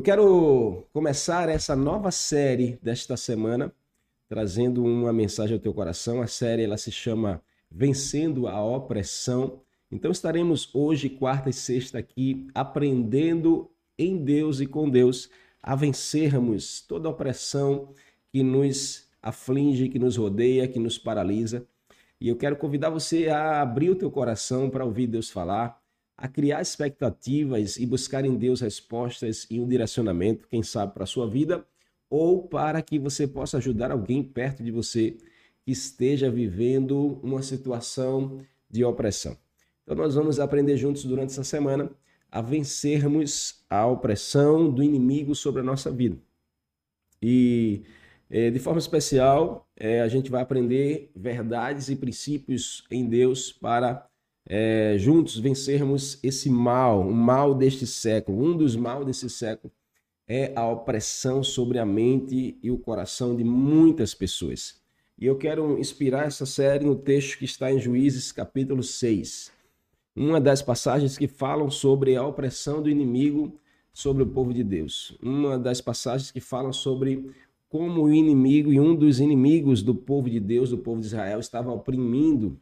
Eu quero começar essa nova série desta semana trazendo uma mensagem ao teu coração. A série ela se chama Vencendo a Opressão. Então estaremos hoje, quarta e sexta aqui aprendendo em Deus e com Deus a vencermos toda a opressão que nos aflige, que nos rodeia, que nos paralisa. E eu quero convidar você a abrir o teu coração para ouvir Deus falar, a criar expectativas e buscar em Deus respostas e um direcionamento, quem sabe, para a sua vida ou para que você possa ajudar alguém perto de você que esteja vivendo uma situação de opressão. Então, nós vamos aprender juntos durante essa semana a vencermos a opressão do inimigo sobre a nossa vida. E eh, de forma especial, eh, a gente vai aprender verdades e princípios em Deus para é, juntos vencermos esse mal, o mal deste século. Um dos mal desse século é a opressão sobre a mente e o coração de muitas pessoas. E eu quero inspirar essa série no texto que está em Juízes, capítulo 6. Uma das passagens que falam sobre a opressão do inimigo sobre o povo de Deus. Uma das passagens que falam sobre como o inimigo e um dos inimigos do povo de Deus, do povo de Israel, estava oprimindo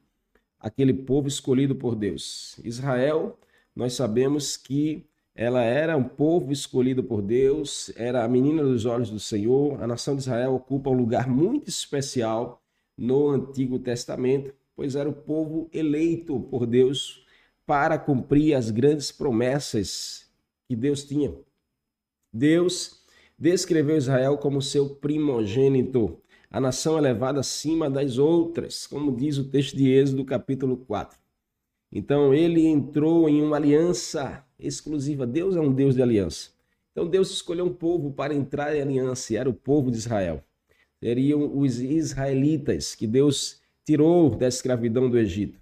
aquele povo escolhido por Deus. Israel, nós sabemos que ela era um povo escolhido por Deus, era a menina dos olhos do Senhor. A nação de Israel ocupa um lugar muito especial no Antigo Testamento, pois era o povo eleito por Deus para cumprir as grandes promessas que Deus tinha. Deus descreveu Israel como seu primogênito a nação é levada acima das outras, como diz o texto de Êxodo, capítulo 4. Então ele entrou em uma aliança exclusiva. Deus é um Deus de aliança. Então Deus escolheu um povo para entrar em aliança, e era o povo de Israel. Seriam os israelitas que Deus tirou da escravidão do Egito.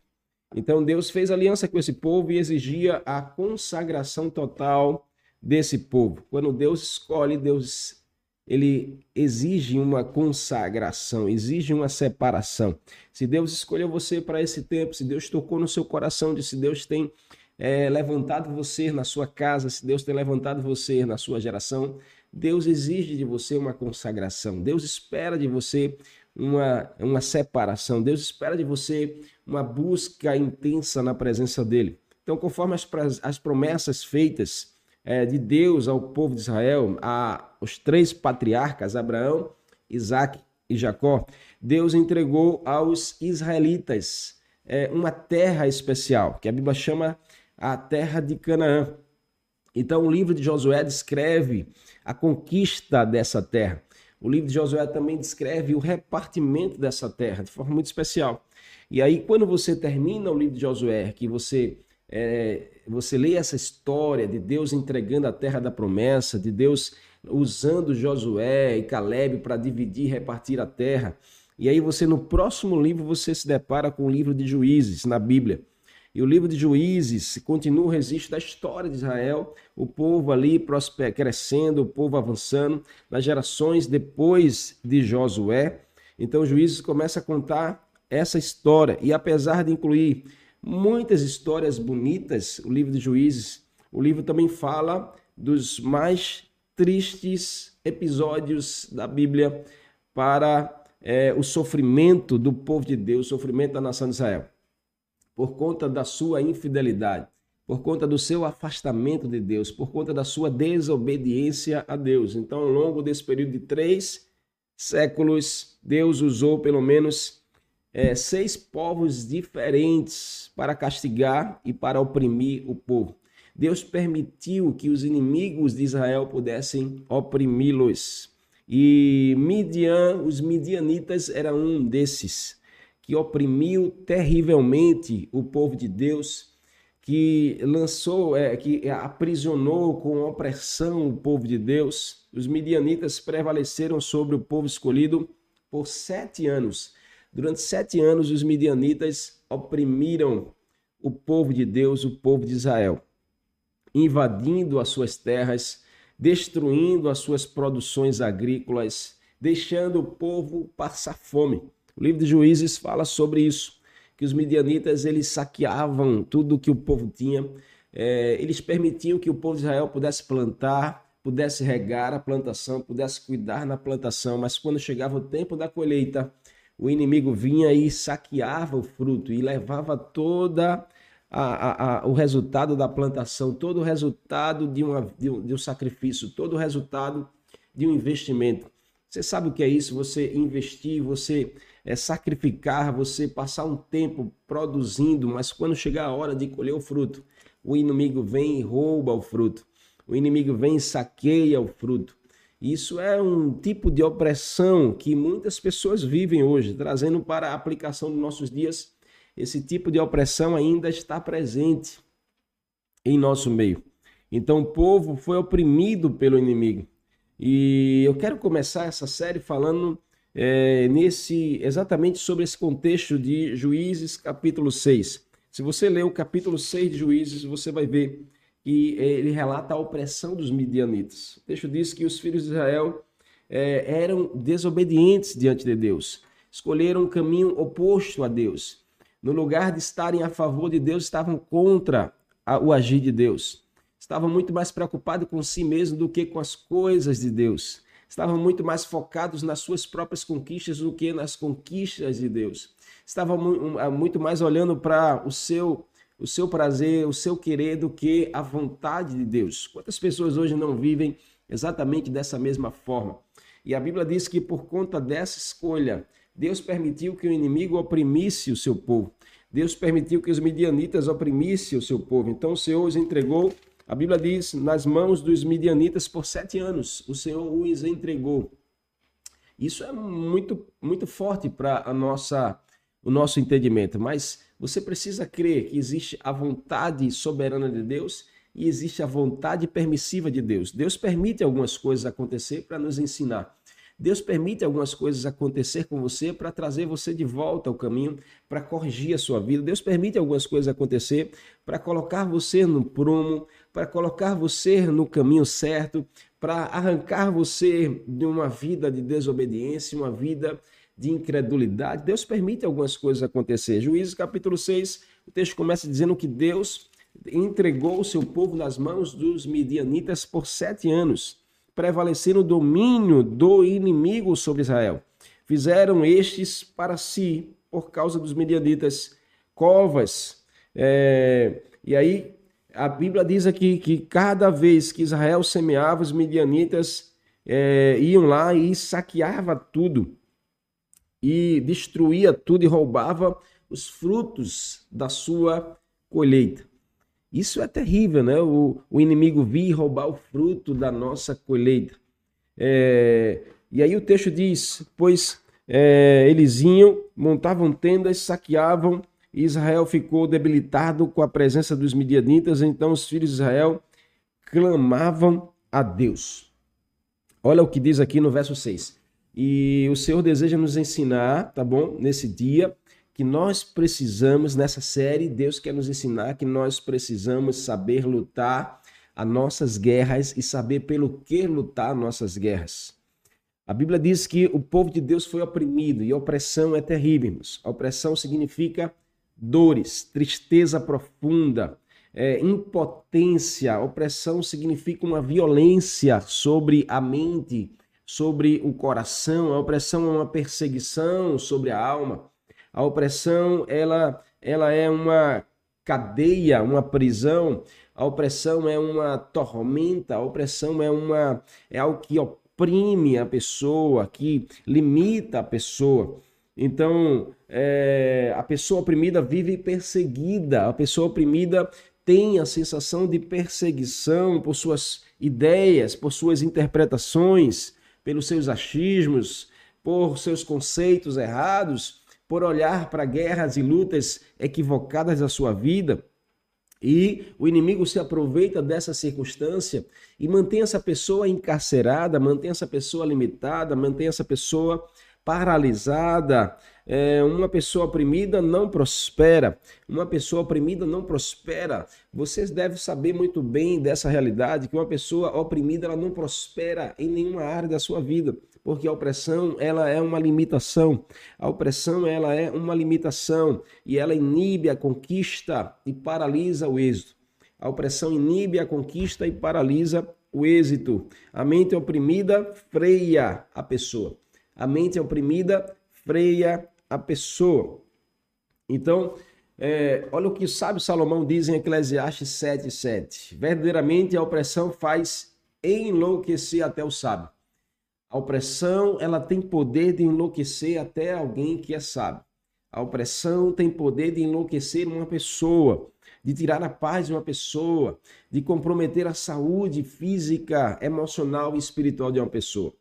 Então Deus fez aliança com esse povo e exigia a consagração total desse povo. Quando Deus escolhe, Deus ele exige uma consagração, exige uma separação. Se Deus escolheu você para esse tempo, se Deus tocou no seu coração, se Deus tem é, levantado você na sua casa, se Deus tem levantado você na sua geração, Deus exige de você uma consagração. Deus espera de você uma, uma separação. Deus espera de você uma busca intensa na presença dele. Então, conforme as, as promessas feitas é, de Deus ao povo de Israel, a os três patriarcas, Abraão, Isaac e Jacó, Deus entregou aos israelitas é, uma terra especial, que a Bíblia chama a terra de Canaã. Então, o livro de Josué descreve a conquista dessa terra. O livro de Josué também descreve o repartimento dessa terra de forma muito especial. E aí, quando você termina o livro de Josué, que você é, você lê essa história de Deus entregando a terra da promessa, de Deus usando Josué e Caleb para dividir e repartir a terra. E aí você no próximo livro você se depara com o livro de Juízes na Bíblia. E o livro de Juízes continua o registro da história de Israel, o povo ali crescendo, o povo avançando, nas gerações depois de Josué. Então Juízes começa a contar essa história. E apesar de incluir muitas histórias bonitas, o livro de Juízes, o livro também fala dos mais tristes episódios da Bíblia para é, o sofrimento do povo de Deus, o sofrimento da nação de Israel, por conta da sua infidelidade, por conta do seu afastamento de Deus, por conta da sua desobediência a Deus. Então, ao longo desse período de três séculos, Deus usou pelo menos é, seis povos diferentes para castigar e para oprimir o povo. Deus permitiu que os inimigos de Israel pudessem oprimi-los. E Midian, os midianitas eram um desses que oprimiu terrivelmente o povo de Deus, que lançou, é, que aprisionou com opressão o povo de Deus. Os midianitas prevaleceram sobre o povo escolhido por sete anos. Durante sete anos, os midianitas oprimiram o povo de Deus, o povo de Israel invadindo as suas terras, destruindo as suas produções agrícolas, deixando o povo passar fome. O livro de Juízes fala sobre isso, que os midianitas eles saqueavam tudo que o povo tinha, é, eles permitiam que o povo de Israel pudesse plantar, pudesse regar a plantação, pudesse cuidar na plantação, mas quando chegava o tempo da colheita, o inimigo vinha e saqueava o fruto e levava toda a, a, a, o resultado da plantação, todo o resultado de, uma, de, um, de um sacrifício, todo o resultado de um investimento. Você sabe o que é isso? Você investir, você é, sacrificar, você passar um tempo produzindo, mas quando chegar a hora de colher o fruto, o inimigo vem e rouba o fruto. O inimigo vem e saqueia o fruto. Isso é um tipo de opressão que muitas pessoas vivem hoje, trazendo para a aplicação dos nossos dias. Esse tipo de opressão ainda está presente em nosso meio. Então o povo foi oprimido pelo inimigo. E eu quero começar essa série falando é, nesse exatamente sobre esse contexto de Juízes capítulo 6. Se você ler o capítulo 6 de Juízes, você vai ver que ele relata a opressão dos midianitas. O texto diz que os filhos de Israel é, eram desobedientes diante de Deus, escolheram um caminho oposto a Deus. No lugar de estarem a favor de Deus, estavam contra a, o agir de Deus. Estavam muito mais preocupados com si mesmo do que com as coisas de Deus. Estavam muito mais focados nas suas próprias conquistas do que nas conquistas de Deus. Estavam muito mais olhando para o seu o seu prazer, o seu querer do que a vontade de Deus. Quantas pessoas hoje não vivem exatamente dessa mesma forma? E a Bíblia diz que por conta dessa escolha, Deus permitiu que o inimigo oprimisse o seu povo. Deus permitiu que os midianitas oprimissem o seu povo. Então o Senhor os entregou, a Bíblia diz, nas mãos dos midianitas por sete anos. O Senhor os entregou. Isso é muito, muito forte para a nossa, o nosso entendimento. Mas você precisa crer que existe a vontade soberana de Deus e existe a vontade permissiva de Deus. Deus permite algumas coisas acontecer para nos ensinar. Deus permite algumas coisas acontecer com você para trazer você de volta ao caminho, para corrigir a sua vida. Deus permite algumas coisas acontecer para colocar você no prumo, para colocar você no caminho certo, para arrancar você de uma vida de desobediência, uma vida de incredulidade, Deus permite algumas coisas acontecer. Juízes capítulo 6, o texto começa dizendo que Deus entregou o seu povo nas mãos dos midianitas por sete anos, prevalecendo o domínio do inimigo sobre Israel. Fizeram estes para si, por causa dos midianitas, covas. É, e aí a Bíblia diz aqui que cada vez que Israel semeava, os midianitas é, iam lá e saqueava tudo e destruía tudo e roubava os frutos da sua colheita. Isso é terrível, né? O, o inimigo vir roubar o fruto da nossa colheita. É, e aí o texto diz: Pois é, eles iam, montavam tendas, saqueavam, e Israel ficou debilitado com a presença dos midianitas. Então os filhos de Israel clamavam a Deus. Olha o que diz aqui no verso 6. E o Senhor deseja nos ensinar, tá bom? Nesse dia, que nós precisamos, nessa série, Deus quer nos ensinar que nós precisamos saber lutar as nossas guerras e saber pelo que lutar nossas guerras. A Bíblia diz que o povo de Deus foi oprimido e a opressão é terrível. Irmãos. A opressão significa dores, tristeza profunda, é, impotência. A opressão significa uma violência sobre a mente, sobre o coração, a opressão é uma perseguição sobre a alma. A opressão, ela, ela é uma cadeia, uma prisão. A opressão é uma tormenta, a opressão é uma é algo que oprime a pessoa, que limita a pessoa. Então, é, a pessoa oprimida vive perseguida, a pessoa oprimida tem a sensação de perseguição por suas ideias, por suas interpretações, pelos seus achismos, por seus conceitos errados, por olhar para guerras e lutas equivocadas da sua vida. E o inimigo se aproveita dessa circunstância e mantém essa pessoa encarcerada, mantém essa pessoa limitada, mantém essa pessoa paralisada. É, uma pessoa oprimida não prospera. Uma pessoa oprimida não prospera. Vocês devem saber muito bem dessa realidade que uma pessoa oprimida ela não prospera em nenhuma área da sua vida, porque a opressão ela é uma limitação. A opressão ela é uma limitação e ela inibe a conquista e paralisa o êxito. A opressão inibe a conquista e paralisa o êxito. A mente oprimida freia a pessoa. A mente oprimida freia a pessoa. Então, é, olha o que o sábio Salomão diz em Eclesiastes 7,7. Verdadeiramente a opressão faz enlouquecer até o sábio. A opressão ela tem poder de enlouquecer até alguém que é sábio. A opressão tem poder de enlouquecer uma pessoa, de tirar a paz de uma pessoa, de comprometer a saúde física, emocional e espiritual de uma pessoa.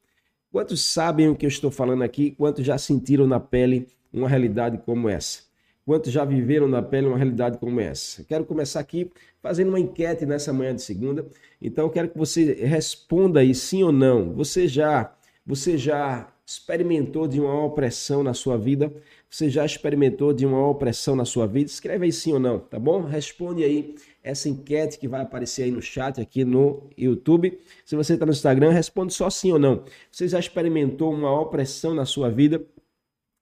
Quantos sabem o que eu estou falando aqui? Quantos já sentiram na pele uma realidade como essa? Quantos já viveram na pele uma realidade como essa? Quero começar aqui fazendo uma enquete nessa manhã de segunda. Então quero que você responda aí sim ou não. Você já, você já experimentou de uma opressão na sua vida? Você já experimentou de uma opressão na sua vida? Escreve aí sim ou não, tá bom? Responde aí essa enquete que vai aparecer aí no chat aqui no YouTube. Se você está no Instagram, responde só sim ou não. Você já experimentou uma opressão na sua vida?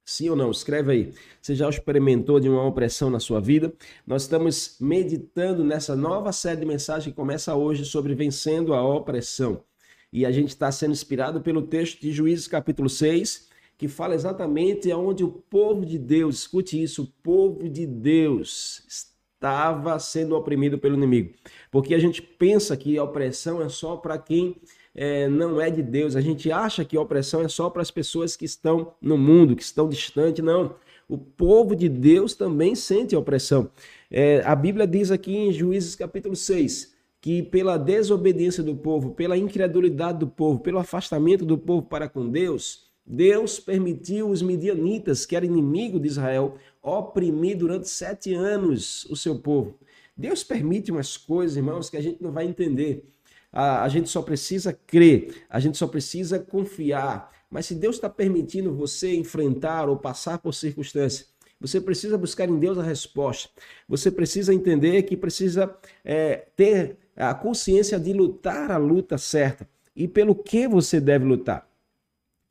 Sim ou não? Escreve aí. Você já experimentou de uma opressão na sua vida? Nós estamos meditando nessa nova série de mensagens que começa hoje sobre vencendo a opressão. E a gente está sendo inspirado pelo texto de Juízes capítulo 6, que fala exatamente onde o povo de Deus, escute isso, o povo de Deus estava sendo oprimido pelo inimigo. Porque a gente pensa que a opressão é só para quem é, não é de Deus. A gente acha que a opressão é só para as pessoas que estão no mundo, que estão distantes. Não. O povo de Deus também sente a opressão. É, a Bíblia diz aqui em Juízes capítulo 6 que pela desobediência do povo, pela incredulidade do povo, pelo afastamento do povo para com Deus, Deus permitiu os midianitas, que eram inimigo de Israel, oprimir durante sete anos o seu povo. Deus permite umas coisas, irmãos, que a gente não vai entender. A, a gente só precisa crer, a gente só precisa confiar. Mas se Deus está permitindo você enfrentar ou passar por circunstâncias, você precisa buscar em Deus a resposta. Você precisa entender que precisa é, ter a consciência de lutar a luta certa. E pelo que você deve lutar?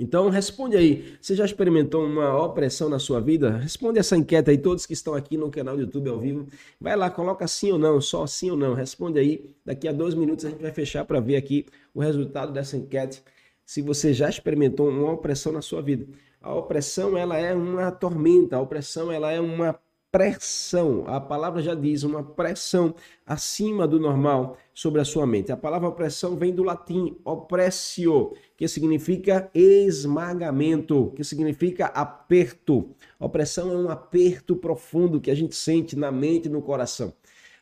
Então responde aí, você já experimentou uma opressão na sua vida? Responde essa enquete aí, todos que estão aqui no canal do YouTube ao vivo. Vai lá, coloca sim ou não, só sim ou não. Responde aí. Daqui a dois minutos a gente vai fechar para ver aqui o resultado dessa enquete. Se você já experimentou uma opressão na sua vida. A opressão ela é uma tormenta, a opressão ela é uma pressão. A palavra já diz uma pressão acima do normal sobre a sua mente. A palavra opressão vem do latim oppressio, que significa esmagamento, que significa aperto. Opressão é um aperto profundo que a gente sente na mente e no coração.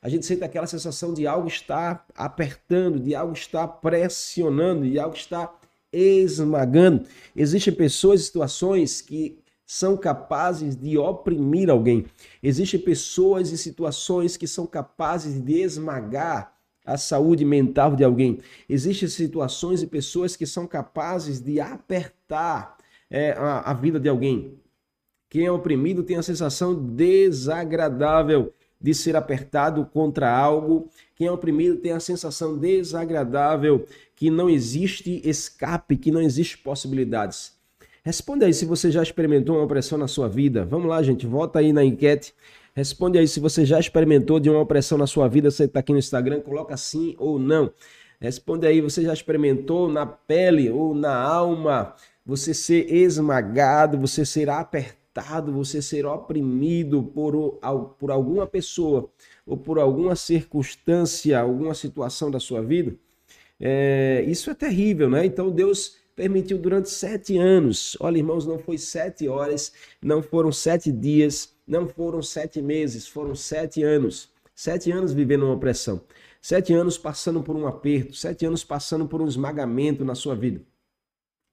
A gente sente aquela sensação de algo estar apertando, de algo estar pressionando, de algo estar esmagando. Existem pessoas e situações que são capazes de oprimir alguém. Existem pessoas e situações que são capazes de esmagar a saúde mental de alguém. Existem situações e pessoas que são capazes de apertar é, a, a vida de alguém. Quem é oprimido tem a sensação desagradável de ser apertado contra algo. Quem é oprimido tem a sensação desagradável que não existe escape, que não existe possibilidades. Responde aí se você já experimentou uma opressão na sua vida. Vamos lá, gente, volta aí na enquete. Responde aí se você já experimentou de uma opressão na sua vida. Você está aqui no Instagram, coloca sim ou não. Responde aí, você já experimentou na pele ou na alma você ser esmagado, você ser apertado, você ser oprimido por, por alguma pessoa ou por alguma circunstância, alguma situação da sua vida? É, isso é terrível, né? Então Deus permitiu durante sete anos. Olha, irmãos, não foi sete horas, não foram sete dias, não foram sete meses, foram sete anos. Sete anos vivendo uma opressão. Sete anos passando por um aperto, sete anos passando por um esmagamento na sua vida.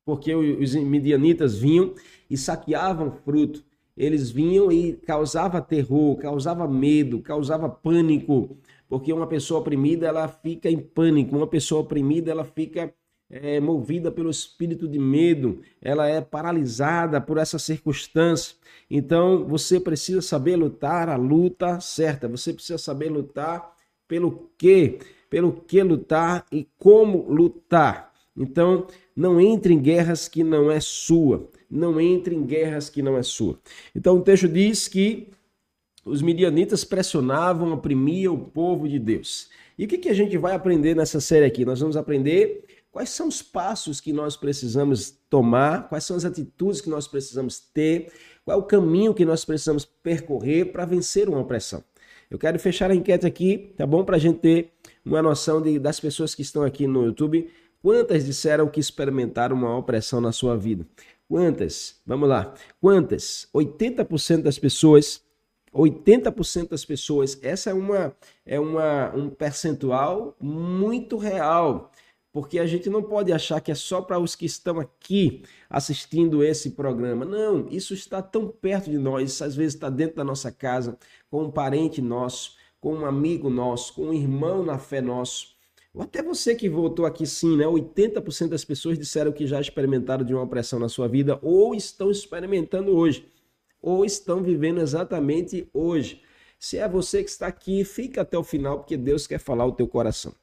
Porque os midianitas vinham e saqueavam fruto. Eles vinham e causava terror, causava medo, causava pânico. Porque uma pessoa oprimida, ela fica em pânico. Uma pessoa oprimida, ela fica é movida pelo espírito de medo, ela é paralisada por essa circunstância. Então você precisa saber lutar a luta certa, você precisa saber lutar pelo que, pelo que lutar e como lutar. Então não entre em guerras que não é sua, não entre em guerras que não é sua. Então o texto diz que os midianitas pressionavam, oprimiam o povo de Deus. E o que, que a gente vai aprender nessa série aqui? Nós vamos aprender quais são os passos que nós precisamos tomar, quais são as atitudes que nós precisamos ter, qual é o caminho que nós precisamos percorrer para vencer uma opressão. Eu quero fechar a enquete aqui, tá bom? Para a gente ter uma noção de, das pessoas que estão aqui no YouTube. Quantas disseram que experimentaram uma opressão na sua vida? Quantas? Vamos lá. Quantas? 80% das pessoas 80% das pessoas, essa é uma é uma um percentual muito real, porque a gente não pode achar que é só para os que estão aqui assistindo esse programa. Não, isso está tão perto de nós, isso às vezes está dentro da nossa casa, com um parente nosso, com um amigo nosso, com um irmão na fé nosso. Ou até você que voltou aqui sim, né? 80% das pessoas disseram que já experimentaram de uma opressão na sua vida ou estão experimentando hoje ou estão vivendo exatamente hoje. Se é você que está aqui, fica até o final, porque Deus quer falar o teu coração.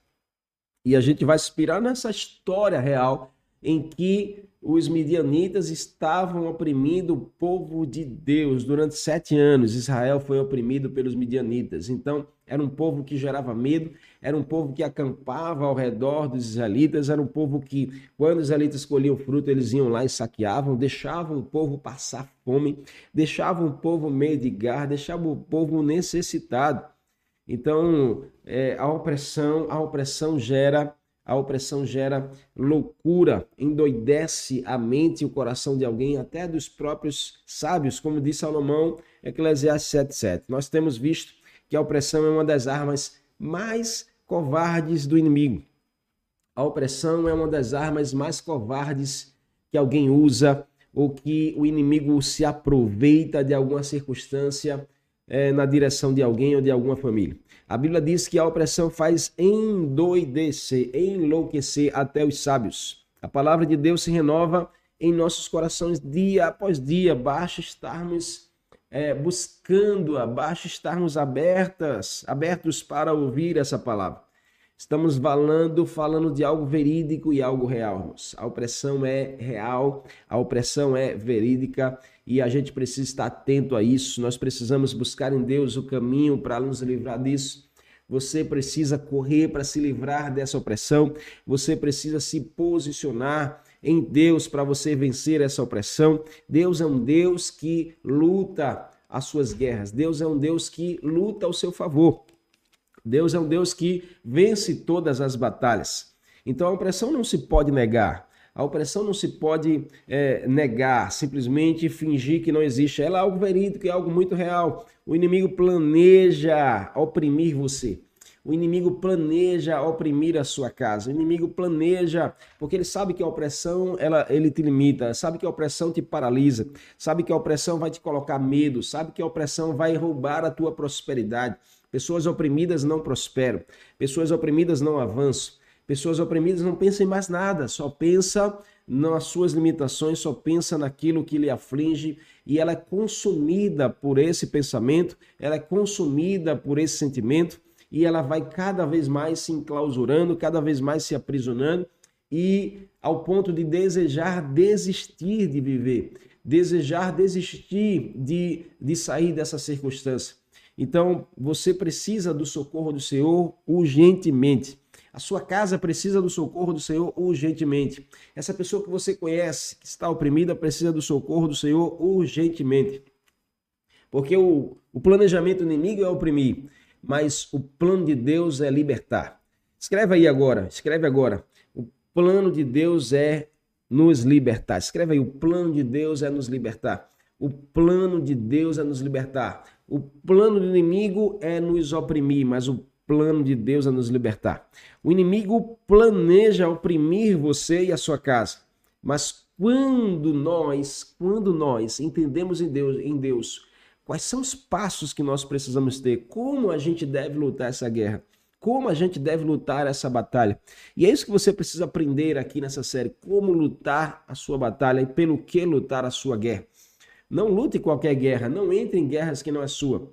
E a gente vai inspirar nessa história real em que os midianitas estavam oprimindo o povo de Deus durante sete anos. Israel foi oprimido pelos midianitas. Então, era um povo que gerava medo, era um povo que acampava ao redor dos israelitas, era um povo que, quando os israelitas colhiam fruto, eles iam lá e saqueavam, deixavam o povo passar fome, deixavam o povo mendigar, deixavam o povo necessitado. Então, é, a opressão, a opressão gera a opressão gera loucura, endoidece a mente e o coração de alguém, até dos próprios sábios, como diz Salomão, Eclesiastes 7,7. Nós temos visto que a opressão é uma das armas mais covardes do inimigo. A opressão é uma das armas mais covardes que alguém usa ou que o inimigo se aproveita de alguma circunstância é, na direção de alguém ou de alguma família. A Bíblia diz que a opressão faz endoidecer, enlouquecer até os sábios. A palavra de Deus se renova em nossos corações dia após dia. Basta estarmos é, buscando-a, basta estarmos abertas, abertos para ouvir essa palavra. Estamos falando, falando de algo verídico e algo real. A opressão é real, a opressão é verídica e a gente precisa estar atento a isso. Nós precisamos buscar em Deus o caminho para nos livrar disso. Você precisa correr para se livrar dessa opressão. Você precisa se posicionar em Deus para você vencer essa opressão. Deus é um Deus que luta as suas guerras. Deus é um Deus que luta ao seu favor. Deus é um Deus que vence todas as batalhas. Então a opressão não se pode negar. A opressão não se pode é, negar, simplesmente fingir que não existe. Ela é algo verídico, é algo muito real. O inimigo planeja oprimir você. O inimigo planeja oprimir a sua casa. O inimigo planeja, porque ele sabe que a opressão ela, ele te limita, sabe que a opressão te paralisa, sabe que a opressão vai te colocar medo, sabe que a opressão vai roubar a tua prosperidade. Pessoas oprimidas não prosperam. Pessoas oprimidas não avançam. Pessoas oprimidas não pensam em mais nada, só pensa nas suas limitações, só pensa naquilo que lhe aflige e ela é consumida por esse pensamento, ela é consumida por esse sentimento e ela vai cada vez mais se enclausurando, cada vez mais se aprisionando e ao ponto de desejar desistir de viver, desejar desistir de, de sair dessa circunstância. Então, você precisa do socorro do Senhor urgentemente. A sua casa precisa do socorro do Senhor urgentemente. Essa pessoa que você conhece, que está oprimida, precisa do socorro do Senhor urgentemente. Porque o, o planejamento inimigo é oprimir, mas o plano de Deus é libertar. Escreve aí agora, escreve agora. O plano de Deus é nos libertar. Escreve aí, o plano de Deus é nos libertar. O plano de Deus é nos libertar. O plano do inimigo é nos oprimir, mas o plano de Deus é nos libertar. O inimigo planeja oprimir você e a sua casa. Mas quando nós, quando nós entendemos em Deus, em Deus, quais são os passos que nós precisamos ter, como a gente deve lutar essa guerra, como a gente deve lutar essa batalha. E é isso que você precisa aprender aqui nessa série, como lutar a sua batalha e pelo que lutar a sua guerra. Não lute qualquer guerra, não entre em guerras que não é sua.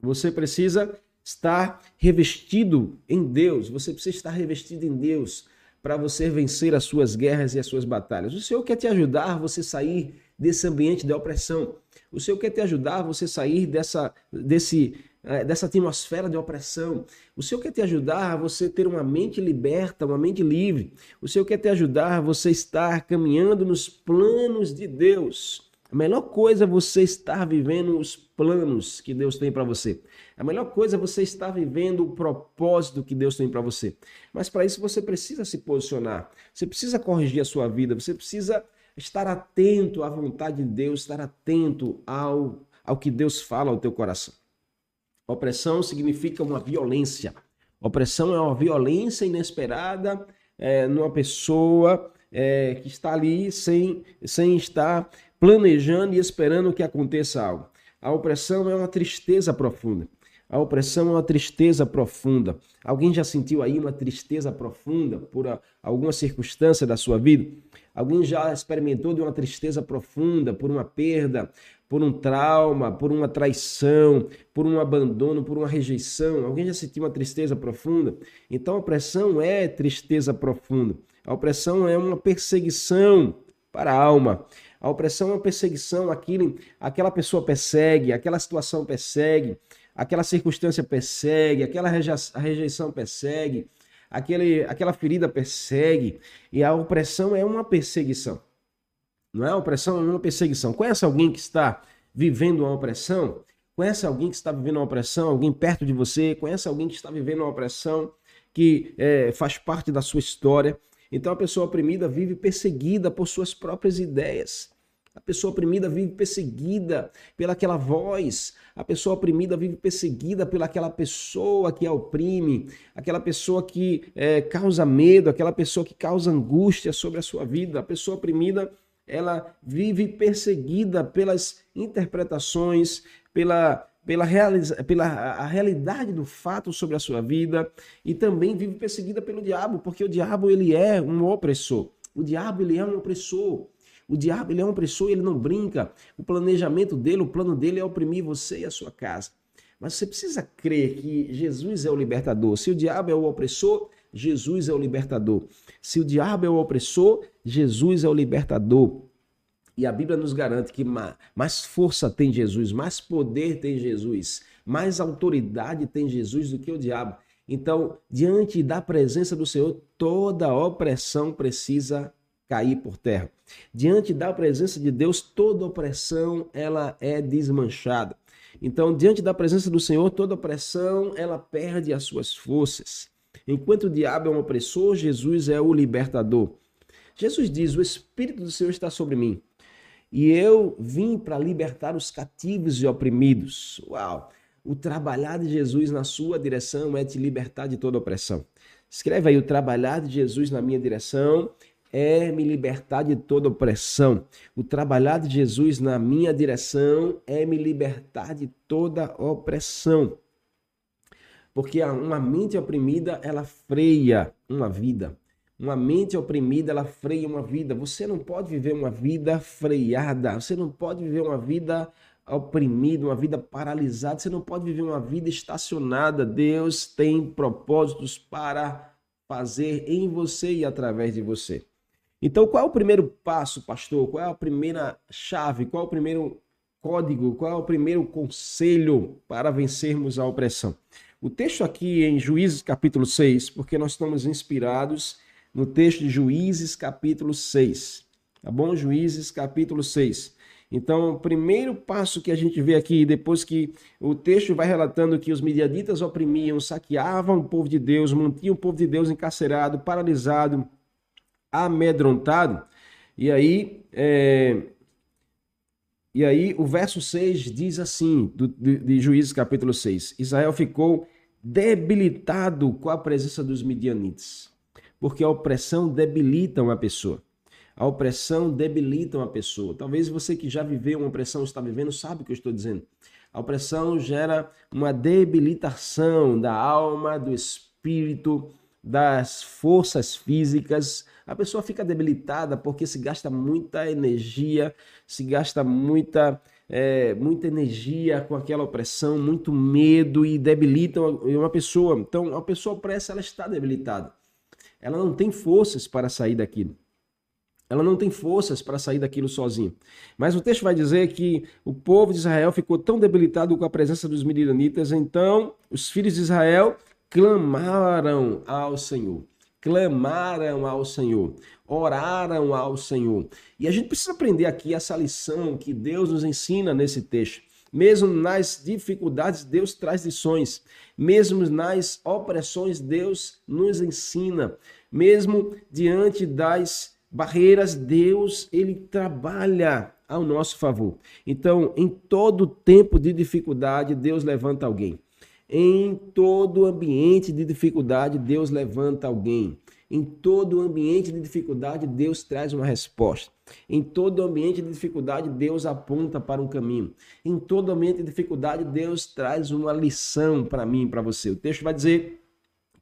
Você precisa estar revestido em Deus, você precisa estar revestido em Deus para você vencer as suas guerras e as suas batalhas. O Senhor quer te ajudar você sair desse ambiente de opressão. O Senhor quer te ajudar você sair dessa, desse, eh, dessa atmosfera de opressão. O Senhor quer te ajudar a você ter uma mente liberta, uma mente livre. O Senhor quer te ajudar a você estar caminhando nos planos de Deus. A melhor coisa é você estar vivendo os planos que Deus tem para você. A melhor coisa é você estar vivendo o propósito que Deus tem para você. Mas para isso você precisa se posicionar. Você precisa corrigir a sua vida. Você precisa estar atento à vontade de Deus, estar atento ao, ao que Deus fala ao teu coração. Opressão significa uma violência. Opressão é uma violência inesperada é, numa pessoa é, que está ali sem, sem estar planejando e esperando que aconteça algo. A opressão é uma tristeza profunda. A opressão é uma tristeza profunda. Alguém já sentiu aí uma tristeza profunda por a, alguma circunstância da sua vida? Alguém já experimentou de uma tristeza profunda por uma perda, por um trauma, por uma traição, por um abandono, por uma rejeição? Alguém já sentiu uma tristeza profunda? Então a opressão é tristeza profunda. A opressão é uma perseguição para a alma. A opressão é uma perseguição, aquilo, aquela pessoa persegue, aquela situação persegue, aquela circunstância persegue, aquela rejeição persegue, aquele, aquela ferida persegue, e a opressão é uma perseguição. Não é? A opressão é uma perseguição. Conhece alguém que está vivendo uma opressão? Conhece alguém que está vivendo uma opressão? Alguém perto de você? Conhece alguém que está vivendo uma opressão que é, faz parte da sua história? Então a pessoa oprimida vive perseguida por suas próprias ideias. A pessoa oprimida vive perseguida pelaquela voz. A pessoa oprimida vive perseguida pelaquela pessoa que a oprime, aquela pessoa que é, causa medo, aquela pessoa que causa angústia sobre a sua vida. A pessoa oprimida ela vive perseguida pelas interpretações, pela, pela, realiza, pela a realidade do fato sobre a sua vida e também vive perseguida pelo diabo, porque o diabo ele é um opressor. O diabo ele é um opressor. O diabo ele é um opressor, ele não brinca. O planejamento dele, o plano dele é oprimir você e a sua casa. Mas você precisa crer que Jesus é o libertador. Se o diabo é o opressor, Jesus é o libertador. Se o diabo é o opressor, Jesus é o libertador. E a Bíblia nos garante que mais força tem Jesus, mais poder tem Jesus, mais autoridade tem Jesus do que o diabo. Então, diante da presença do Senhor, toda opressão precisa cair por terra. Diante da presença de Deus, toda opressão ela é desmanchada. Então, diante da presença do Senhor, toda opressão ela perde as suas forças. Enquanto o diabo é um opressor, Jesus é o libertador. Jesus diz: "O espírito do Senhor está sobre mim, e eu vim para libertar os cativos e oprimidos." Uau! O trabalhar de Jesus na sua direção é te libertar de toda opressão. Escreve aí: o trabalhar de Jesus na minha direção é me libertar de toda opressão. O trabalhar de Jesus na minha direção é me libertar de toda opressão. Porque uma mente oprimida, ela freia uma vida. Uma mente oprimida, ela freia uma vida. Você não pode viver uma vida freada. Você não pode viver uma vida oprimida, uma vida paralisada. Você não pode viver uma vida estacionada. Deus tem propósitos para fazer em você e através de você. Então, qual é o primeiro passo, pastor? Qual é a primeira chave? Qual é o primeiro código? Qual é o primeiro conselho para vencermos a opressão? O texto aqui em Juízes capítulo 6, porque nós estamos inspirados no texto de Juízes capítulo 6. Tá bom? Juízes capítulo 6. Então, o primeiro passo que a gente vê aqui, depois que o texto vai relatando que os midianitas oprimiam, saqueavam o povo de Deus, mantinham o povo de Deus encarcerado, paralisado, amedrontado. E aí, é... e aí o verso 6 diz assim, do, de, de Juízes capítulo 6, Israel ficou debilitado com a presença dos midianitas, porque a opressão debilita uma pessoa. A opressão debilita uma pessoa. Talvez você que já viveu uma opressão, está vivendo, sabe o que eu estou dizendo. A opressão gera uma debilitação da alma, do espírito, das forças físicas, a pessoa fica debilitada porque se gasta muita energia, se gasta muita, é, muita energia com aquela opressão, muito medo e debilita uma pessoa. Então, a pessoa opressa, ela está debilitada. Ela não tem forças para sair daquilo. ela não tem forças para sair daquilo sozinho. Mas o texto vai dizer que o povo de Israel ficou tão debilitado com a presença dos midianitas, então os filhos de Israel clamaram ao Senhor. Clamaram ao Senhor, oraram ao Senhor. E a gente precisa aprender aqui essa lição que Deus nos ensina nesse texto. Mesmo nas dificuldades, Deus traz lições. Mesmo nas opressões, Deus nos ensina. Mesmo diante das barreiras, Deus ele trabalha ao nosso favor. Então, em todo tempo de dificuldade, Deus levanta alguém. Em todo ambiente de dificuldade, Deus levanta alguém. Em todo ambiente de dificuldade, Deus traz uma resposta. Em todo ambiente de dificuldade, Deus aponta para um caminho. Em todo ambiente de dificuldade, Deus traz uma lição para mim e para você. O texto vai dizer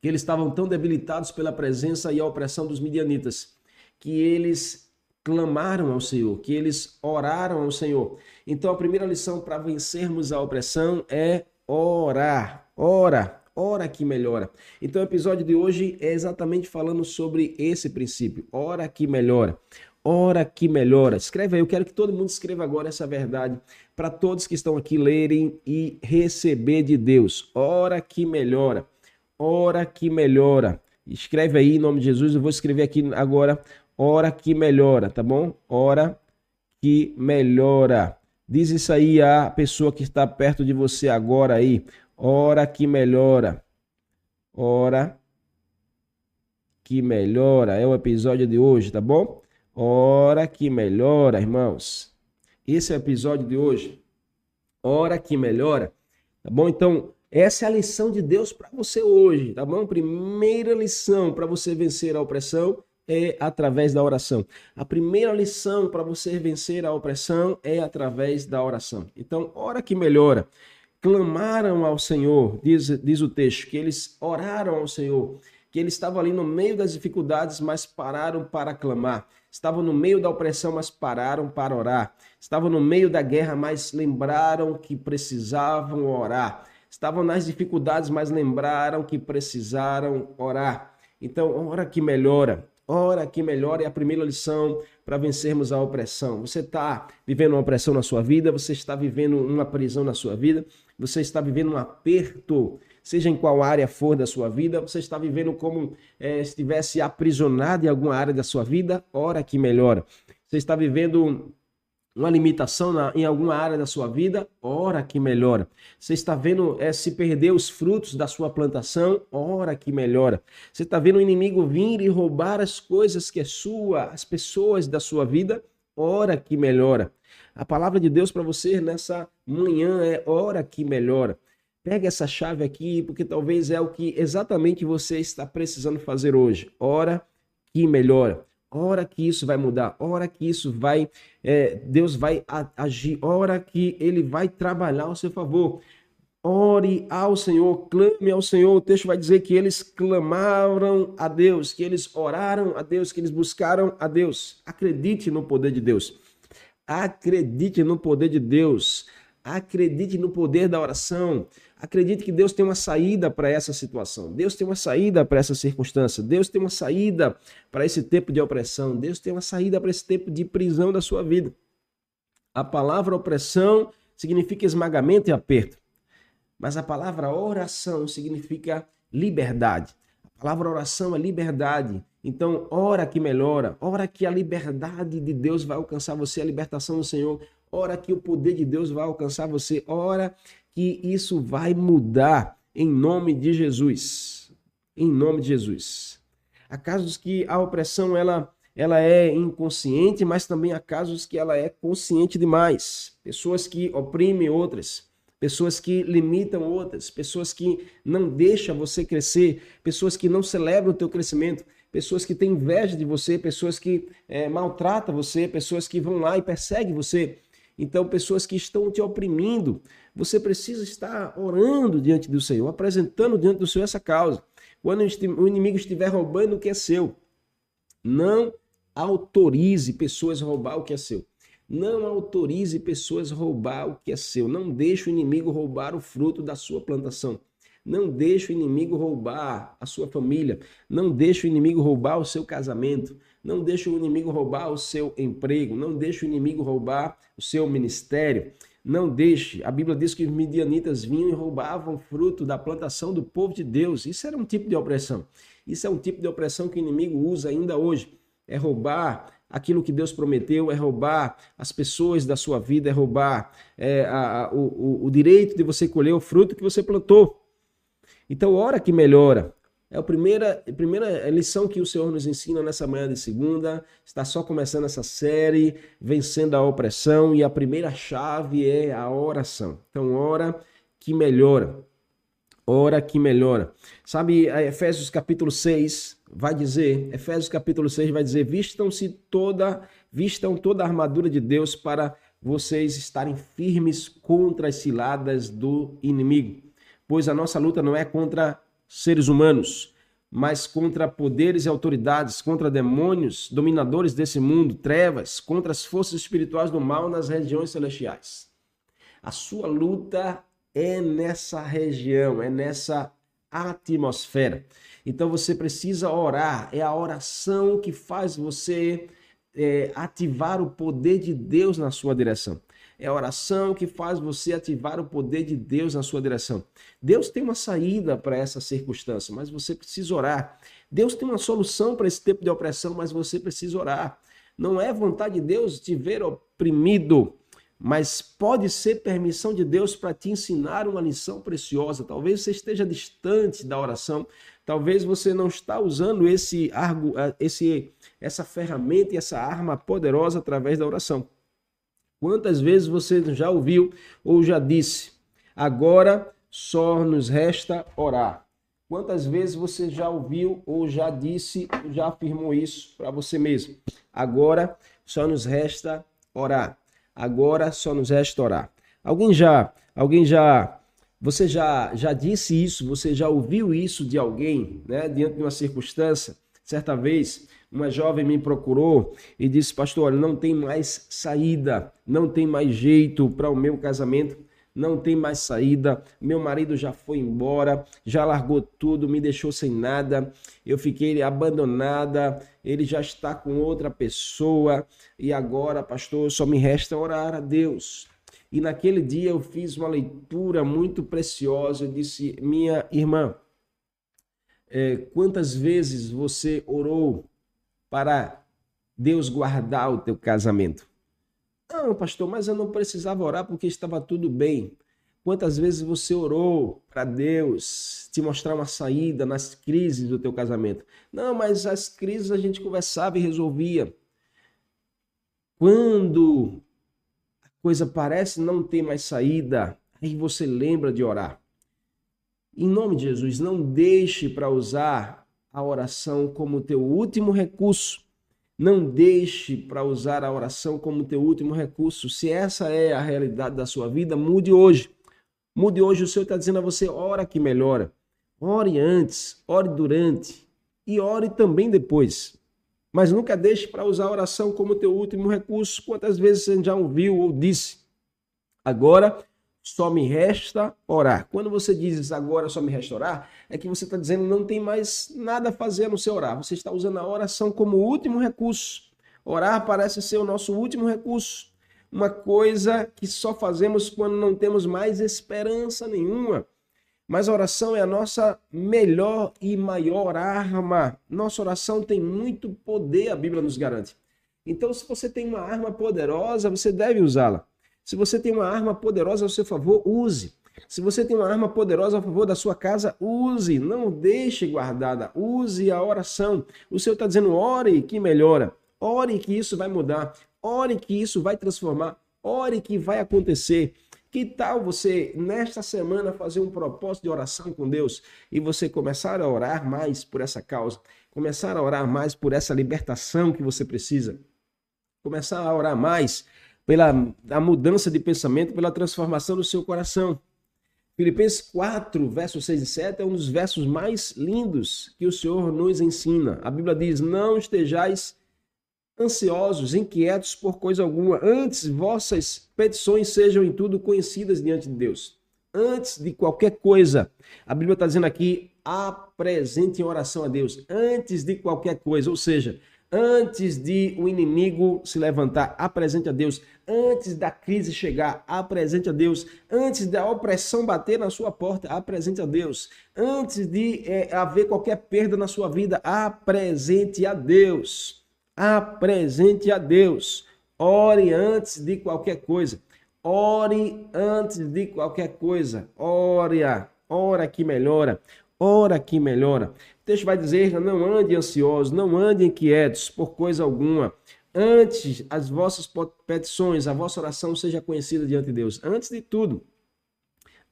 que eles estavam tão debilitados pela presença e a opressão dos midianitas que eles clamaram ao Senhor, que eles oraram ao Senhor. Então a primeira lição para vencermos a opressão é orar. Ora, ora que melhora. Então o episódio de hoje é exatamente falando sobre esse princípio. Ora que melhora. Ora que melhora. Escreve aí, eu quero que todo mundo escreva agora essa verdade para todos que estão aqui lerem e receber de Deus. Ora que melhora. Ora que melhora. Escreve aí em nome de Jesus. Eu vou escrever aqui agora hora que melhora, tá bom? Hora que melhora. Diz isso aí a pessoa que está perto de você agora aí. Hora que melhora. Hora que melhora. É o episódio de hoje, tá bom? Hora que melhora, irmãos. Esse é o episódio de hoje. Hora que melhora. Tá bom? Então, essa é a lição de Deus para você hoje, tá bom? Primeira lição para você vencer a opressão é através da oração. A primeira lição para você vencer a opressão é através da oração. Então, ora que melhora. Clamaram ao Senhor, diz, diz o texto, que eles oraram ao Senhor, que eles estavam ali no meio das dificuldades, mas pararam para clamar. Estavam no meio da opressão, mas pararam para orar. Estavam no meio da guerra, mas lembraram que precisavam orar. Estavam nas dificuldades, mas lembraram que precisaram orar. Então, ora que melhora. Ora, que melhor é a primeira lição para vencermos a opressão. Você está vivendo uma opressão na sua vida, você está vivendo uma prisão na sua vida, você está vivendo um aperto, seja em qual área for da sua vida, você está vivendo como é, estivesse aprisionado em alguma área da sua vida, ora que melhora. Você está vivendo uma limitação na, em alguma área da sua vida, ora que melhora. Você está vendo é, se perder os frutos da sua plantação, ora que melhora. Você está vendo o inimigo vir e roubar as coisas que é sua, as pessoas da sua vida, ora que melhora. A palavra de Deus para você nessa manhã é ora que melhora. Pega essa chave aqui, porque talvez é o que exatamente você está precisando fazer hoje. Ora que melhora. Hora que isso vai mudar, hora que isso vai, é, Deus vai agir, hora que Ele vai trabalhar ao seu favor. Ore ao Senhor, clame ao Senhor. O texto vai dizer que eles clamaram a Deus, que eles oraram a Deus, que eles buscaram a Deus. Acredite no poder de Deus. Acredite no poder de Deus. Acredite no poder da oração. Acredite que Deus tem uma saída para essa situação. Deus tem uma saída para essa circunstância. Deus tem uma saída para esse tempo de opressão. Deus tem uma saída para esse tempo de prisão da sua vida. A palavra opressão significa esmagamento e aperto. Mas a palavra oração significa liberdade. A palavra oração é liberdade. Então, ora que melhora, ora que a liberdade de Deus vai alcançar você, a libertação do Senhor, ora que o poder de Deus vai alcançar você, ora que isso vai mudar em nome de Jesus. Em nome de Jesus. Há casos que a opressão ela, ela é inconsciente, mas também há casos que ela é consciente demais. Pessoas que oprimem outras, pessoas que limitam outras, pessoas que não deixam você crescer, pessoas que não celebram o teu crescimento, pessoas que têm inveja de você, pessoas que é, maltratam você, pessoas que vão lá e perseguem você. Então, pessoas que estão te oprimindo, você precisa estar orando diante do Senhor, apresentando diante do Senhor essa causa. Quando o inimigo estiver roubando o que é seu, não autorize pessoas a roubar o que é seu. Não autorize pessoas a roubar o que é seu. Não deixe o inimigo roubar o fruto da sua plantação. Não deixe o inimigo roubar a sua família. Não deixe o inimigo roubar o seu casamento. Não deixe o inimigo roubar o seu emprego, não deixe o inimigo roubar o seu ministério. Não deixe. A Bíblia diz que os midianitas vinham e roubavam fruto da plantação do povo de Deus. Isso era um tipo de opressão. Isso é um tipo de opressão que o inimigo usa ainda hoje. É roubar aquilo que Deus prometeu, é roubar as pessoas da sua vida, é roubar é, a, a, o, o direito de você colher o fruto que você plantou. Então, hora que melhora. É a primeira, a primeira lição que o Senhor nos ensina nessa manhã de segunda. Está só começando essa série, vencendo a opressão, e a primeira chave é a oração. Então, ora que melhora. Ora que melhora. Sabe, Efésios capítulo 6 vai dizer, Efésios capítulo 6 vai dizer: "Vistam-se toda, vistam toda a armadura de Deus para vocês estarem firmes contra as ciladas do inimigo, pois a nossa luta não é contra seres humanos, mas contra poderes e autoridades, contra demônios, dominadores desse mundo, trevas, contra as forças espirituais do mal nas regiões celestiais. A sua luta é nessa região, é nessa atmosfera. Então você precisa orar, é a oração que faz você é, ativar o poder de Deus na sua direção. É a oração que faz você ativar o poder de Deus na sua direção. Deus tem uma saída para essa circunstância, mas você precisa orar. Deus tem uma solução para esse tipo de opressão, mas você precisa orar. Não é vontade de Deus te ver oprimido, mas pode ser permissão de Deus para te ensinar uma lição preciosa. Talvez você esteja distante da oração, talvez você não está usando esse, esse essa ferramenta e essa arma poderosa através da oração. Quantas vezes você já ouviu ou já disse: agora só nos resta orar? Quantas vezes você já ouviu ou já disse, já afirmou isso para você mesmo? Agora só nos resta orar. Agora só nos resta orar. Alguém já, alguém já, você já já disse isso, você já ouviu isso de alguém, né, diante de uma circunstância? Certa vez, uma jovem me procurou e disse: Pastor, olha, não tem mais saída, não tem mais jeito para o meu casamento, não tem mais saída. Meu marido já foi embora, já largou tudo, me deixou sem nada. Eu fiquei abandonada, ele já está com outra pessoa e agora, pastor, só me resta orar a Deus. E naquele dia eu fiz uma leitura muito preciosa. Eu disse: Minha irmã, é, quantas vezes você orou para Deus guardar o teu casamento. Não, pastor, mas eu não precisava orar porque estava tudo bem. Quantas vezes você orou para Deus te mostrar uma saída nas crises do teu casamento? Não, mas as crises a gente conversava e resolvia. Quando a coisa parece não ter mais saída, aí você lembra de orar. Em nome de Jesus, não deixe para usar a oração como teu último recurso. Não deixe para usar a oração como teu último recurso. Se essa é a realidade da sua vida, mude hoje. Mude hoje. O Senhor está dizendo a você: ora que melhora. Ore antes, ore durante e ore também depois. Mas nunca deixe para usar a oração como teu último recurso. Quantas vezes você já ouviu ou disse? Agora só me resta orar. Quando você diz agora só me resta orar, é que você está dizendo não tem mais nada a fazer no seu orar. Você está usando a oração como último recurso. Orar parece ser o nosso último recurso. Uma coisa que só fazemos quando não temos mais esperança nenhuma. Mas a oração é a nossa melhor e maior arma. Nossa oração tem muito poder, a Bíblia nos garante. Então, se você tem uma arma poderosa, você deve usá-la. Se você tem uma arma poderosa ao seu favor, use. Se você tem uma arma poderosa a favor da sua casa, use. Não deixe guardada. Use a oração. O Senhor está dizendo: ore que melhora. Ore que isso vai mudar. Ore que isso vai transformar. Ore que vai acontecer. Que tal você, nesta semana, fazer um propósito de oração com Deus e você começar a orar mais por essa causa? Começar a orar mais por essa libertação que você precisa? Começar a orar mais pela a mudança de pensamento, pela transformação do seu coração. Filipenses 4, versos 6 e 7 é um dos versos mais lindos que o Senhor nos ensina. A Bíblia diz: Não estejais ansiosos, inquietos por coisa alguma, antes vossas petições sejam em tudo conhecidas diante de Deus. Antes de qualquer coisa, a Bíblia está dizendo aqui: apresente em oração a Deus. Antes de qualquer coisa, ou seja, Antes de o inimigo se levantar, apresente a Deus. Antes da crise chegar, apresente a Deus. Antes da opressão bater na sua porta, apresente a Deus. Antes de é, haver qualquer perda na sua vida, apresente a Deus. Apresente a Deus. Ore antes de qualquer coisa. Ore antes de qualquer coisa. Ore, ora que melhora. Ora que melhora. O texto vai dizer: não ande ansiosos, não ande inquietos por coisa alguma. Antes as vossas petições, a vossa oração seja conhecida diante de Deus. Antes de tudo.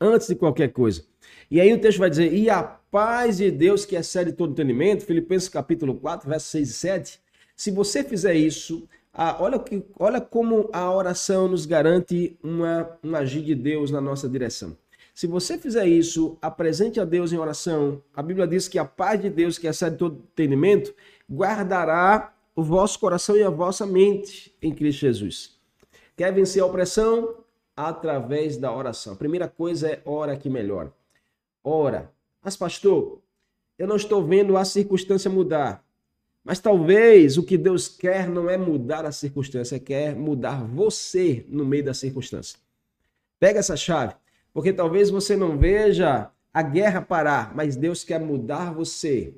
Antes de qualquer coisa. E aí o texto vai dizer: e a paz de Deus que excede todo entendimento, Filipenses capítulo 4, versos 6 e 7. Se você fizer isso, ah, olha, que, olha como a oração nos garante uma, um agir de Deus na nossa direção. Se você fizer isso, apresente a Deus em oração. A Bíblia diz que a paz de Deus, que excede todo entendimento, guardará o vosso coração e a vossa mente em Cristo Jesus. Quer vencer a opressão? Através da oração. A primeira coisa é ora que melhora. Ora. Mas, pastor, eu não estou vendo a circunstância mudar. Mas talvez o que Deus quer não é mudar a circunstância, quer mudar você no meio da circunstância. Pega essa chave, porque talvez você não veja a guerra parar, mas Deus quer mudar você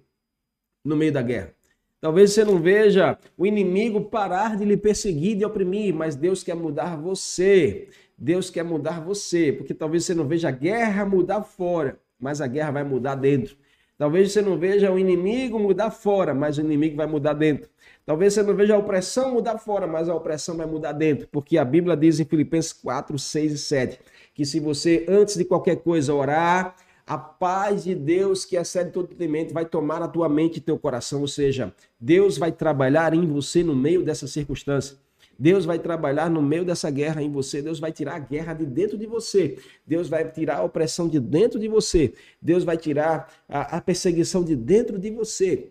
no meio da guerra. Talvez você não veja o inimigo parar de lhe perseguir, de oprimir, mas Deus quer mudar você. Deus quer mudar você, porque talvez você não veja a guerra mudar fora, mas a guerra vai mudar dentro. Talvez você não veja o inimigo mudar fora, mas o inimigo vai mudar dentro. Talvez você não veja a opressão mudar fora, mas a opressão vai mudar dentro. Porque a Bíblia diz em Filipenses 4, 6 e 7 que se você, antes de qualquer coisa, orar, a paz de Deus, que excede todo entendimento, vai tomar a tua mente e teu coração. Ou seja, Deus vai trabalhar em você no meio dessa circunstância. Deus vai trabalhar no meio dessa guerra em você. Deus vai tirar a guerra de dentro de você. Deus vai tirar a opressão de dentro de você. Deus vai tirar a, a perseguição de dentro de você.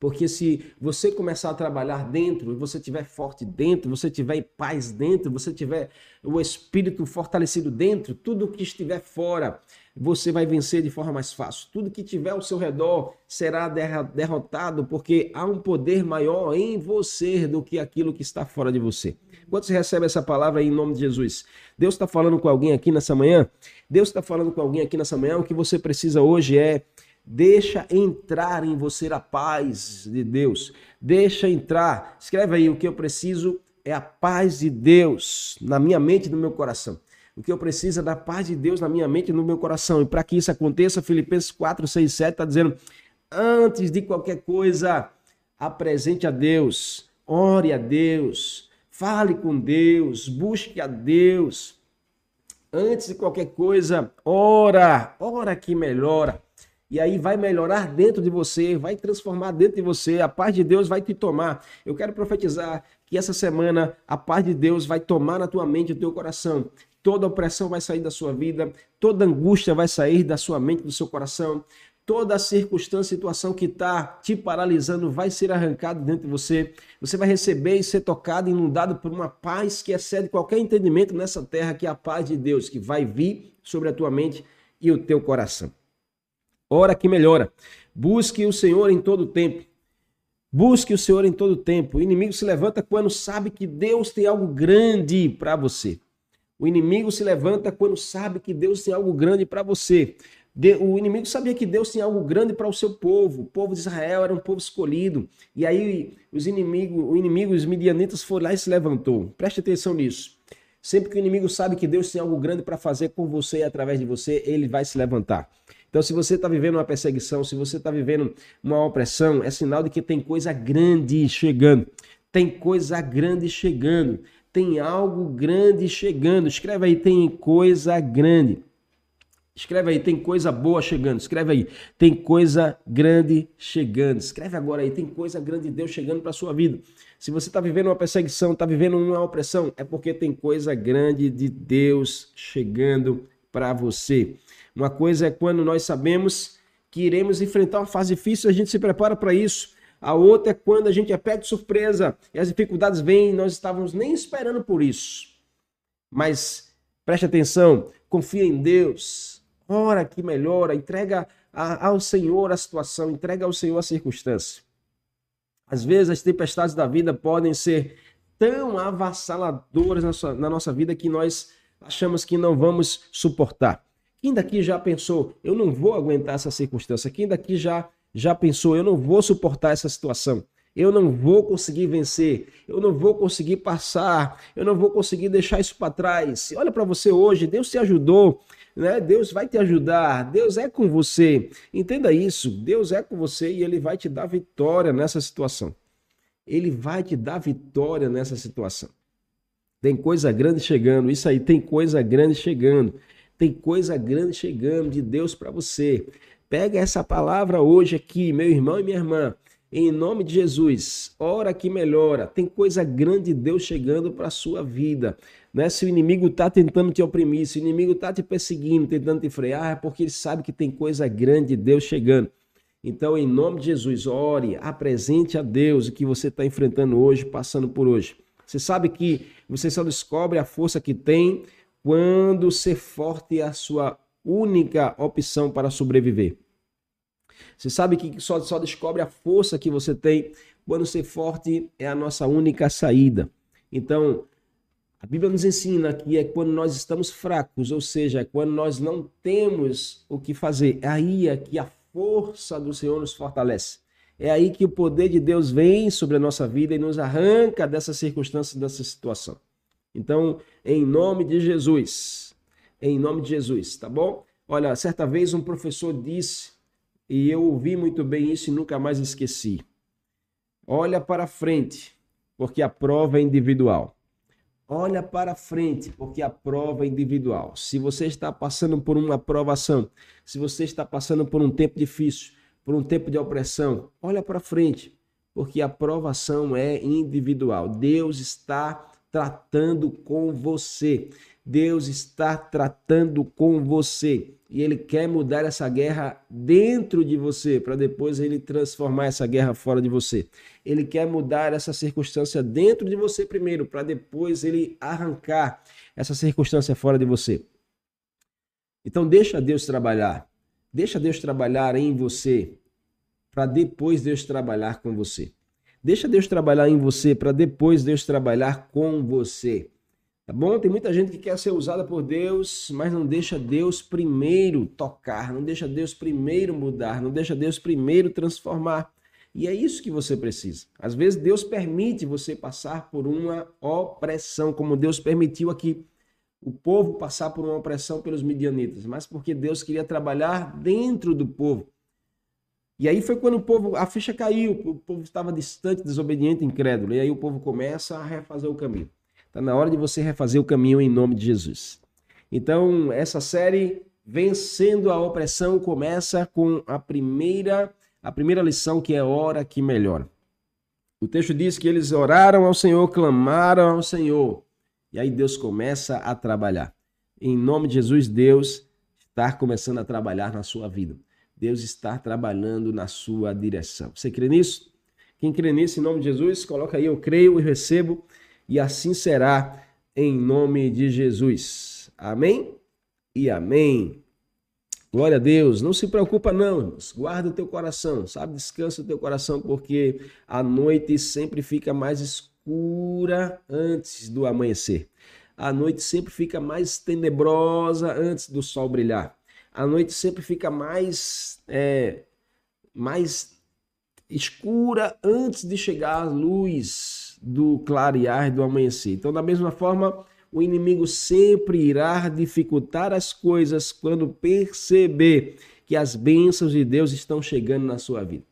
Porque se você começar a trabalhar dentro, você tiver forte dentro, você tiver em paz dentro, você tiver o espírito fortalecido dentro, tudo que estiver fora, você vai vencer de forma mais fácil. Tudo que tiver ao seu redor será derrotado, porque há um poder maior em você do que aquilo que está fora de você. Quando você recebe essa palavra em nome de Jesus, Deus está falando com alguém aqui nessa manhã? Deus está falando com alguém aqui nessa manhã? O que você precisa hoje é Deixa entrar em você a paz de Deus. Deixa entrar. Escreve aí: o que eu preciso é a paz de Deus na minha mente e no meu coração. O que eu preciso é da paz de Deus na minha mente e no meu coração. E para que isso aconteça, Filipenses 4, 6, 7 está dizendo: antes de qualquer coisa, apresente a Deus, ore a Deus, fale com Deus, busque a Deus. Antes de qualquer coisa, ora, ora que melhora. E aí vai melhorar dentro de você, vai transformar dentro de você, a paz de Deus vai te tomar. Eu quero profetizar que essa semana a paz de Deus vai tomar na tua mente no teu coração. Toda opressão vai sair da sua vida, toda angústia vai sair da sua mente, do seu coração. Toda circunstância, situação que está te paralisando vai ser arrancado dentro de você. Você vai receber e ser tocado, inundado por uma paz que excede qualquer entendimento nessa terra, que é a paz de Deus, que vai vir sobre a tua mente e o teu coração. Ora que melhora. Busque o Senhor em todo tempo. Busque o Senhor em todo tempo. O inimigo se levanta quando sabe que Deus tem algo grande para você. O inimigo se levanta quando sabe que Deus tem algo grande para você. O inimigo sabia que Deus tinha algo grande para o seu povo. O povo de Israel era um povo escolhido. E aí os inimigos, o inimigo, os midianitas foram lá e se levantou. Preste atenção nisso. Sempre que o inimigo sabe que Deus tem algo grande para fazer com você e através de você, ele vai se levantar. Então, se você está vivendo uma perseguição, se você está vivendo uma opressão, é sinal de que tem coisa grande chegando. Tem coisa grande chegando. Tem algo grande chegando. Escreve aí, tem coisa grande. Escreve aí, tem coisa boa chegando. Escreve aí, tem coisa grande chegando. Escreve agora aí, tem coisa grande de Deus chegando para sua vida. Se você está vivendo uma perseguição, está vivendo uma opressão, é porque tem coisa grande de Deus chegando para você. Uma coisa é quando nós sabemos que iremos enfrentar uma fase difícil, a gente se prepara para isso. A outra é quando a gente é pego de surpresa e as dificuldades vêm nós estávamos nem esperando por isso. Mas preste atenção, confia em Deus, ora que melhora, entrega ao Senhor a situação, entrega ao Senhor a circunstância. Às vezes as tempestades da vida podem ser tão avassaladoras na, sua, na nossa vida que nós achamos que não vamos suportar. Quem daqui já pensou, eu não vou aguentar essa circunstância? Quem daqui já, já pensou, eu não vou suportar essa situação? Eu não vou conseguir vencer, eu não vou conseguir passar, eu não vou conseguir deixar isso para trás. Olha para você hoje, Deus te ajudou, né? Deus vai te ajudar, Deus é com você. Entenda isso, Deus é com você e ele vai te dar vitória nessa situação. Ele vai te dar vitória nessa situação. Tem coisa grande chegando, isso aí, tem coisa grande chegando. Tem coisa grande chegando de Deus para você. Pega essa palavra hoje aqui, meu irmão e minha irmã. Em nome de Jesus, ora que melhora. Tem coisa grande de Deus chegando para a sua vida. Né? Se o inimigo está tentando te oprimir, se o inimigo está te perseguindo, tentando te frear, é porque ele sabe que tem coisa grande de Deus chegando. Então, em nome de Jesus, ore, apresente a Deus o que você está enfrentando hoje, passando por hoje. Você sabe que você só descobre a força que tem quando ser forte é a sua única opção para sobreviver. Você sabe que só, só descobre a força que você tem quando ser forte é a nossa única saída. Então, a Bíblia nos ensina que é quando nós estamos fracos, ou seja, é quando nós não temos o que fazer. É aí é que a força do Senhor nos fortalece. É aí que o poder de Deus vem sobre a nossa vida e nos arranca dessa circunstância, dessa situação. Então, em nome de Jesus, em nome de Jesus, tá bom? Olha, certa vez um professor disse, e eu ouvi muito bem isso e nunca mais esqueci. Olha para frente, porque a prova é individual. Olha para frente, porque a prova é individual. Se você está passando por uma aprovação, se você está passando por um tempo difícil, por um tempo de opressão, olha para frente, porque a aprovação é individual. Deus está tratando com você. Deus está tratando com você e ele quer mudar essa guerra dentro de você para depois ele transformar essa guerra fora de você. Ele quer mudar essa circunstância dentro de você primeiro para depois ele arrancar essa circunstância fora de você. Então deixa Deus trabalhar. Deixa Deus trabalhar em você para depois Deus trabalhar com você. Deixa Deus trabalhar em você para depois Deus trabalhar com você. Tá bom? Tem muita gente que quer ser usada por Deus, mas não deixa Deus primeiro tocar, não deixa Deus primeiro mudar, não deixa Deus primeiro transformar. E é isso que você precisa. Às vezes Deus permite você passar por uma opressão, como Deus permitiu aqui o povo passar por uma opressão pelos midianitas, mas porque Deus queria trabalhar dentro do povo. E aí foi quando o povo, a ficha caiu, o povo estava distante, desobediente, incrédulo. E aí o povo começa a refazer o caminho. Está na hora de você refazer o caminho em nome de Jesus. Então, essa série Vencendo a Opressão começa com a primeira, a primeira lição que é hora que melhora. O texto diz que eles oraram ao Senhor, clamaram ao Senhor. E aí Deus começa a trabalhar. Em nome de Jesus, Deus está começando a trabalhar na sua vida. Deus está trabalhando na sua direção. Você crê nisso? Quem crê nisso, em nome de Jesus, coloca aí, eu creio e recebo, e assim será em nome de Jesus. Amém? E amém. Glória a Deus. Não se preocupa não, irmãos. Guarda o teu coração, sabe? Descansa o teu coração, porque a noite sempre fica mais escura antes do amanhecer. A noite sempre fica mais tenebrosa antes do sol brilhar a noite sempre fica mais, é, mais escura antes de chegar a luz do clarear do amanhecer. Então, da mesma forma, o inimigo sempre irá dificultar as coisas quando perceber que as bênçãos de Deus estão chegando na sua vida.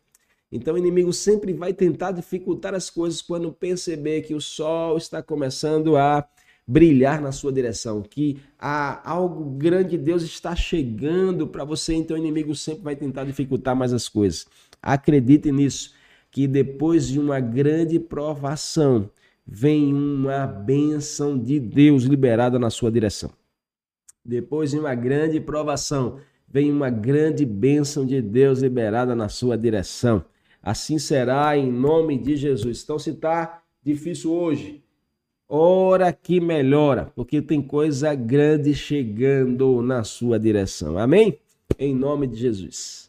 Então, o inimigo sempre vai tentar dificultar as coisas quando perceber que o sol está começando a brilhar na sua direção, que há algo grande de Deus está chegando para você, então o inimigo sempre vai tentar dificultar mais as coisas. Acredite nisso, que depois de uma grande provação, vem uma bênção de Deus liberada na sua direção. Depois de uma grande provação, vem uma grande bênção de Deus liberada na sua direção. Assim será em nome de Jesus. Então, se está difícil hoje, Ora que melhora, porque tem coisa grande chegando na sua direção. Amém? Em nome de Jesus.